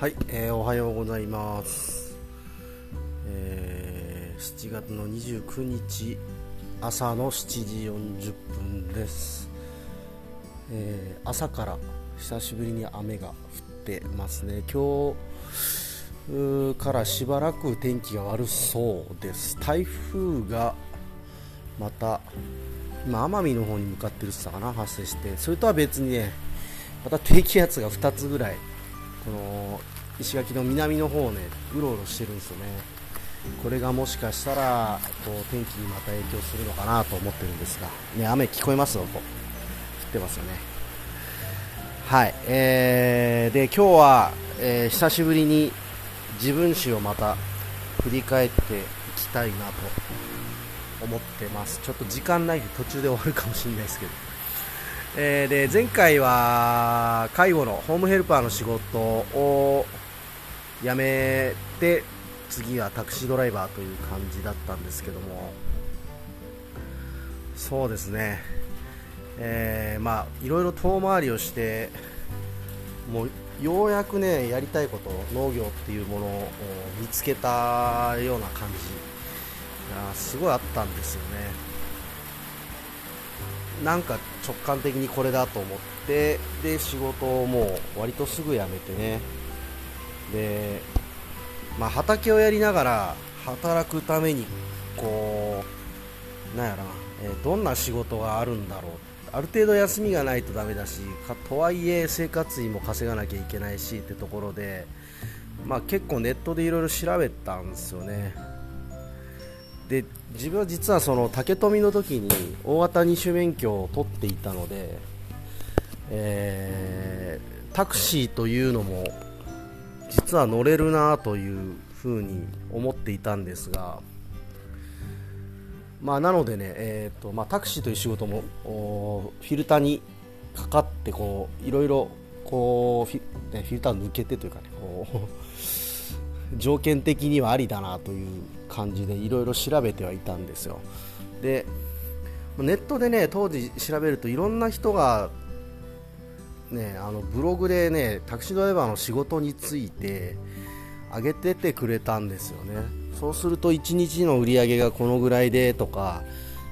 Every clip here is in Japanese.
はい、えー、おはようございます、えー、7月の29日朝の7時40分です、えー、朝から久しぶりに雨が降ってますね。今日からしばらく天気が悪そうです。台風がまた今奄美の方に向かってるって言ったかな発生して。それとは別にねまた低気圧が2つぐらいこの石垣の南の方をねうろうろしてるんですよね。これがもしかしたらこう天気にまた影響するのかなと思ってるんですが、ね、雨聞こえますよと降ってますよね。はい、えー、で今日は、えー、久しぶりに自分史をまた振り返っていきたいなと思ってます。ちょっと時間ないで途中で終わるかもしれないですけど。えー、で前回は介護のホームヘルパーの仕事を辞めて次はタクシードライバーという感じだったんですけども。そうですね、えー、まあいろいろ遠回りをしてもうようやくねやりたいこと農業っていうものを見つけたような感じがすごいあったんですよね。なんか直感的にこれだと思ってで仕事をもう割とすぐ辞めてね。で、まあ、畑をやりながら働くためにこうなんやら、えー、どんな仕事があるんだろう。ある程度休みがないとダメだしかとはいえ生活費も稼がなきゃいけないしってところで、まあ、結構ネットでいろいろ調べたんですよね。で自分は実はその竹富の時に大型二種免許を取っていたので、えー、タクシーというのも実は乗れるなというふうに思っていたんですが、まあ、なのでね、えーとまあ、タクシーという仕事もフィルターにかかってこういろいろこうフィ,、ね、フィルター抜けてというかねこう条件的にはありだなという感じでいろいろ調べてはいたんですよ。でネットでね当時調べるといろんな人がねあのブログでねタクシードライバーの仕事について上げててくれたんですよね。そうすると1日の売り上げがこのぐらいでとか、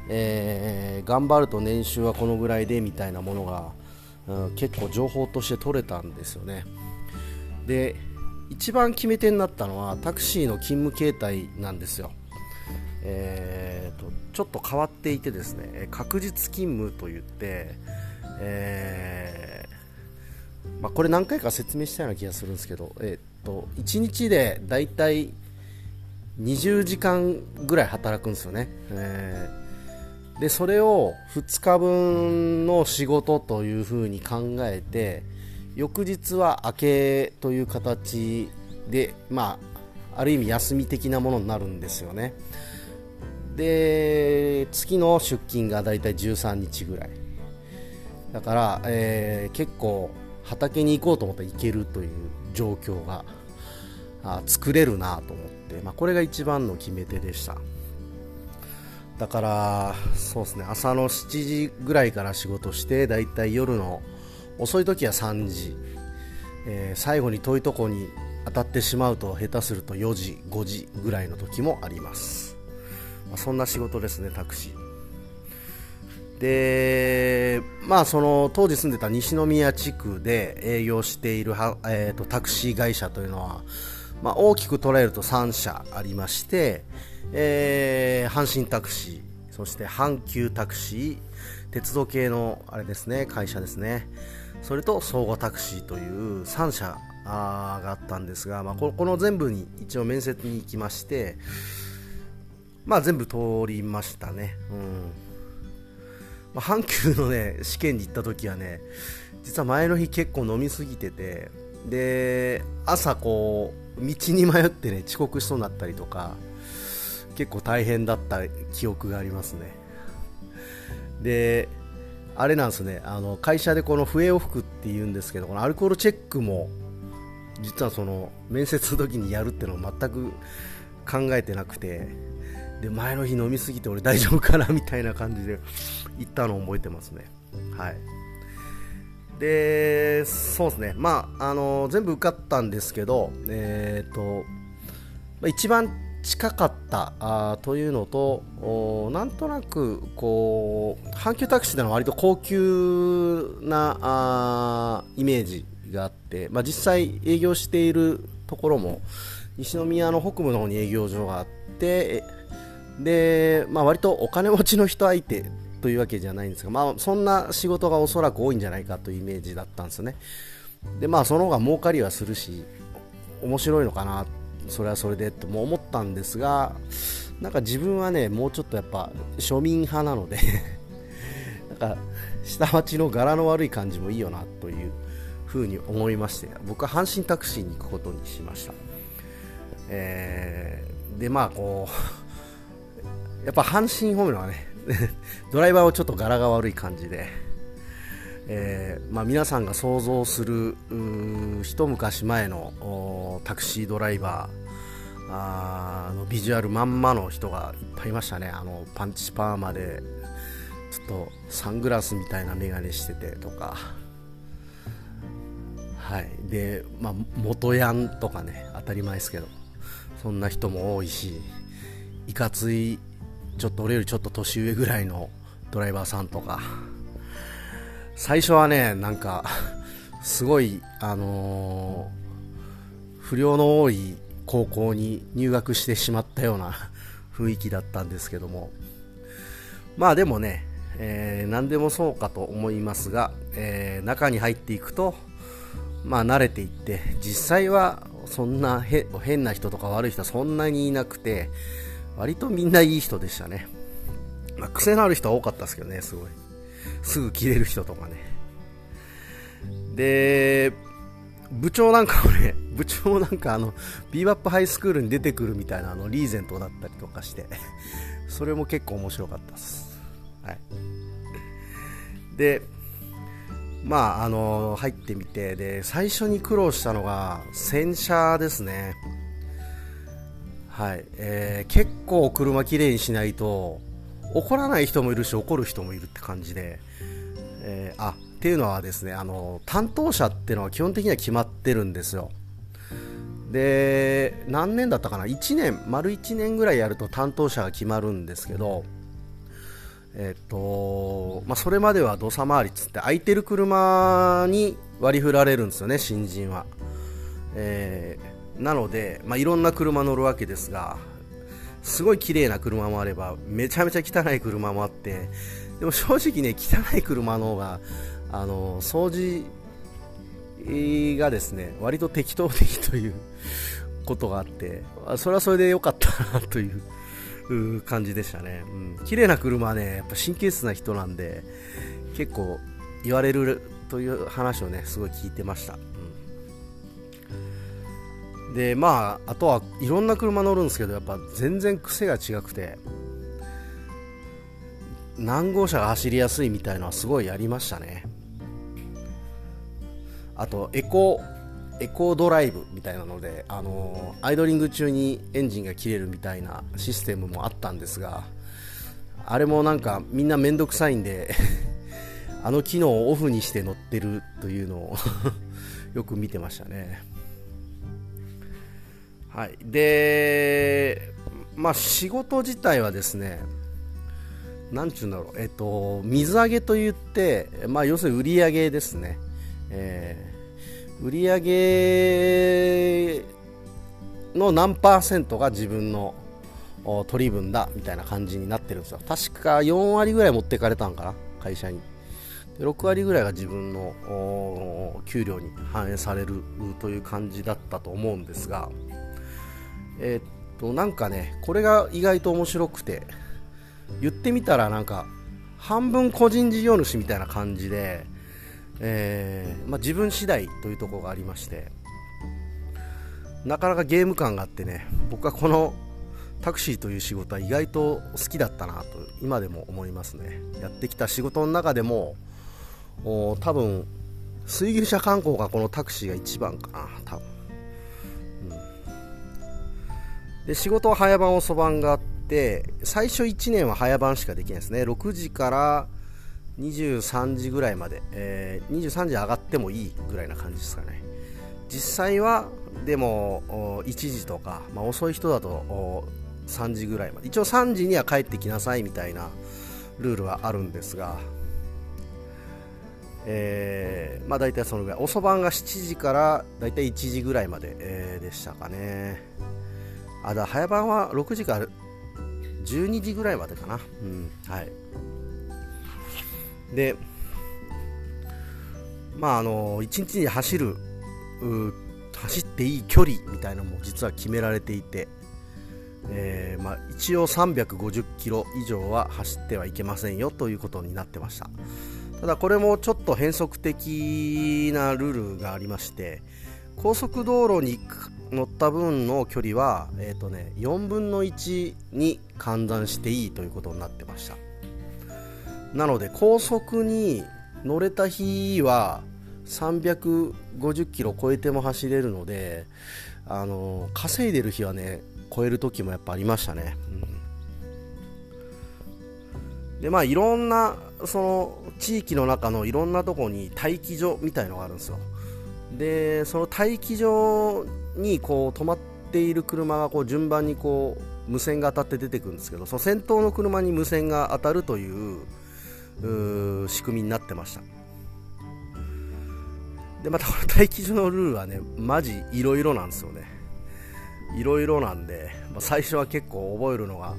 えー、頑張ると年収はこのぐらいでみたいなものが、うん、結構情報として取れたんですよね。で一番決め手になったのはタクシーの勤務形態なんですよ、えーと、ちょっと変わっていてですね確実勤務といって、えー、まあ、これ何回か説明したような気がするんですけど、えーと、1日でだいたい20時間ぐらい働くんですよね、えー、でそれを2日分の仕事というふうに考えて翌日は明けという形で、まあ、ある意味休み的なものになるんですよね。で月の出勤がだいたい13日ぐらい。だから、えー、結構畑に行こうと思ったら行けるという状況があ作れるなと思って、まあ、これが一番の決め手でした。だからそうですね朝の7時ぐらいから仕事してだいたい夜の遅い時は3時、えー、最後に遠いとこに当たってしまうと下手すると4時5時ぐらいの時もあります、まあ、そんな仕事ですねタクシー。でまあその当時住んでた西宮地区で営業しているはえーと、タクシー会社というのは、まあ、大きく捉えると3社ありまして、えー、阪神タクシーそして阪急タクシー鉄道系のあれですね会社ですね。それと総合タクシーという3社があったんですが、まあ、この全部に一応面接に行きまして、まあ、全部通りましたね、うん。まあ、阪急の、ね、試験に行った時はね実は前の日結構飲みすぎててで朝こう道に迷ってね遅刻しそうになったりとか結構大変だった記憶がありますね。であれなんですね。あの会社でこの笛を吹くっていうんですけどこのアルコールチェックも実はその面接の時にやるっていうのを全く考えてなくてで前の日飲みすぎて俺大丈夫かなみたいな感じで行ったのを覚えてますね。はい。でそうですね。まああの全部受かったんですけどえっ、と一番近かったあというのとなんとなくこう阪急タクシーでの割と高級なあイメージがあって、まあ、実際営業しているところも西宮の北部の方に営業所があってで、まあ、割とお金持ちの人相手というわけじゃないんですが、まあ、そんな仕事がおそらく多いんじゃないかというイメージだったんですね。でまあその方が儲かりはするし面白いのかなそれはそれでとも思ったんですがなんか自分はねもうちょっとやっぱ庶民派なので なんか下町の柄の悪い感じもいいよなというふうに思いまして僕は阪神タクシーに行くことにしました、えー、でまあこうやっぱ阪神ホームランはね ドライバーはちょっと柄が悪い感じで、えーまあ、皆さんが想像する一昔前のタクシードライバーあのビジュアルまんまの人がいっぱいいましたね。あのパンチパーマでちょっとサングラスみたいな眼鏡しててとか。はい。でまあ元ヤンとかね当たり前ですけどそんな人も多いしいかついちょっと俺よりちょっと年上ぐらいのドライバーさんとか。最初はねなんか すごいあのー、不良の多い高校に入学してしまったような 雰囲気だったんですけどもまあでもね、えー、何でもそうかと思いますが、えー、中に入っていくとまあ慣れていって実際はそんな変な人とか悪い人はそんなにいなくて割とみんないい人でしたね。まあ、癖のある人は多かったですけどね、すごい。すぐ切れる人とかね。で、部長なんかもね、部長なんかあの、ビーバップハイスクールに出てくるみたいなあの、リーゼントだったりとかして、それも結構面白かったです。はい。で、まあ、あの、入ってみて、で、最初に苦労したのが、洗車ですね。はいえー、結構車きれいにしないと怒らない人もいるし怒る人もいるって感じで、えー、あっていうのはですねあの担当者っていうのは基本的には決まってるんですよ。で何年だったかな？1年丸1年ぐらいやると担当者が決まるんですけどえっとまあ、それまでは土佐回りっつって空いてる車に割り振られるんですよね新人は、えーなので、まあ、いろんな車乗るわけですがすごい綺麗な車もあればめちゃめちゃ汚い車もあってでも正直ね汚い車の方があの掃除がですね割と適当的ということがあってそれはそれで良かったなという感じでしたね、うん、綺麗な車はねやっぱ神経質な人なんで結構言われるという話をねすごい聞いてました。でまああとはいろんな車乗るんですけどやっぱ全然癖が違くて何号車が走りやすいみたいのはすごいやりましたね。あとエコエコドライブみたいなので、あのー、アイドリング中にエンジンが切れるみたいなシステムもあったんですがあれもなんかみんな面倒くさいんで あの機能をオフにして乗ってるというのを よく見てましたね。はい、で、まあ、仕事自体はですね、なんちゅうんだろう、えっと、水揚げといって、まあ、要するに売り上げですね、えー、売り上げの何パーセントが自分の取り分だみたいな感じになってるんですよ。確か4割ぐらい持ってかれたんかな、会社に。6割ぐらいが自分の給料に反映されるという感じだったと思うんですが、えー、っとなんかねこれが意外と面白くて言ってみたらなんか半分個人事業主みたいな感じで、えー、まあ、自分次第というところがありましてなかなかゲーム感があってね僕はこのタクシーという仕事は意外と好きだったなと今でも思いますね。やってきた仕事の中でも多分水牛車観光がこのタクシーが一番かな多分。で仕事は早番遅番があって最初1年は早番しかできないですね。6時から23時ぐらいまで、えー、23時上がってもいいぐらいな感じですかね。実際はでも1時とか、まあ、遅い人だと3時ぐらいまで。一応3時には帰ってきなさいみたいなルールはあるんですがえー、まあ大体そのぐらい。遅番が7時から大体1時ぐらいまで、えー、でしたかね。あだ早番は6時から12時ぐらいまでかな。うん。はい。でまああの1日に走る走っていい距離みたいなのも実は決められていて、えー、まあ、一応350キロ以上は走ってはいけませんよということになってました。ただこれもちょっと変則的なルールがありまして高速道路に乗った分の距離は、えーとね、4分の1に換算していいということになってました。なので高速に乗れた日は350キロ超えても走れるのであの稼いでる日はね超える時もやっぱありましたね、うん、でまあいろんなその地域の中のいろんなとこに待機所みたいのがあるんですよ。でその待機所にこう止まっている車がこう順番にこう無線が当たって出てくるんですけどその先頭の車に無線が当たるという仕組みになってました。でまたこの待機所のルールはねマジいろいろなんですよね。いろいろなんで、まあ、最初は結構覚えるのが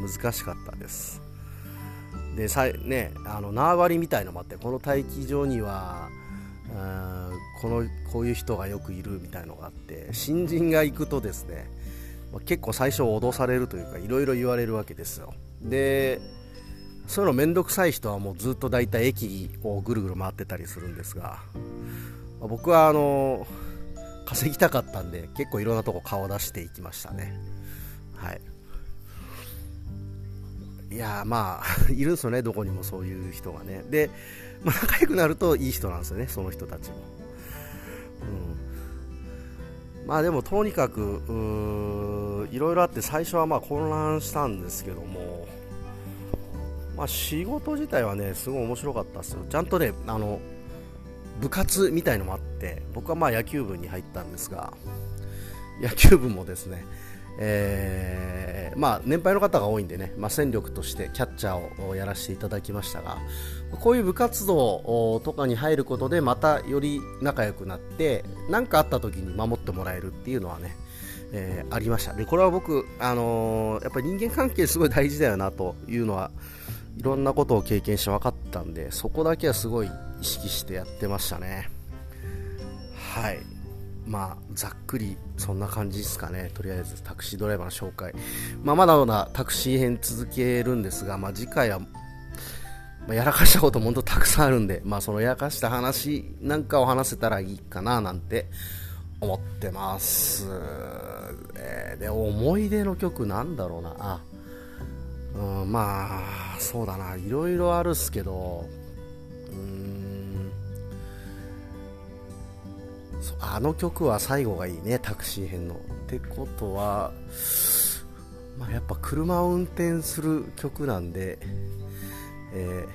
難しかったです。でさねあの縄張りみたいのもあってこの待機場にはこのこういう人がよくいるみたいのがあって新人が行くとですね、結構最初脅されるというかいろいろ言われるわけですよ。でそういうの面倒くさい人はもうずっと大体駅をぐるぐる回ってたりするんですが、僕はあの稼ぎたかったんで結構いろんなとこ顔出していきましたね。はい。いやまあ いるんですよねどこにもそういう人がね。で、まあ、仲良くなるといい人なんですよねその人たちも、うん、まあでもとにかくいろいろあって最初はまあ混乱したんですけどもまあ仕事自体はねすごい面白かったですよ。ちゃんとねあの部活みたいのもあって僕はまあ野球部に入ったんですが野球部もですねえー、まあ、年配の方が多いんでね、まあ、戦力としてキャッチャーをやらせていただきましたがこういう部活動とかに入ることでまたより仲良くなって何かあった時に守ってもらえるっていうのはね、えー、ありました。でこれは僕、あのー、やっぱり人間関係すごい大事だよなというのはいろんなことを経験して分かったんでそこだけはすごい意識してやってましたね。はい。まあ、ざっくりそんな感じですかね、とりあえずタクシードライバーの紹介、まあ、まだまだタクシー編続けるんですが、まあ、次回は、まあ、やらかしたことも本当たくさんあるんで、まあ、そのやらかした話なんかを話せたらいいかななんて思ってます。えー、で、思い出の曲なんだろうな、あ、うん、まあ、そうだな、いろいろあるっすけど、うんあの曲は最後がいいねタクシー編の。ってことは、まあ、やっぱ車を運転する曲なんで、え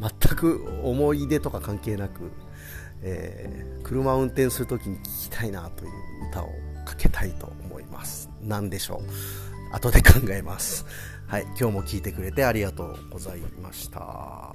ー、全く思い出とか関係なく、えー、車を運転するときに聴きたいなという歌をかけたいと思います。何でしょう。後で考えます。はい今日も聴いてくれてありがとうございました。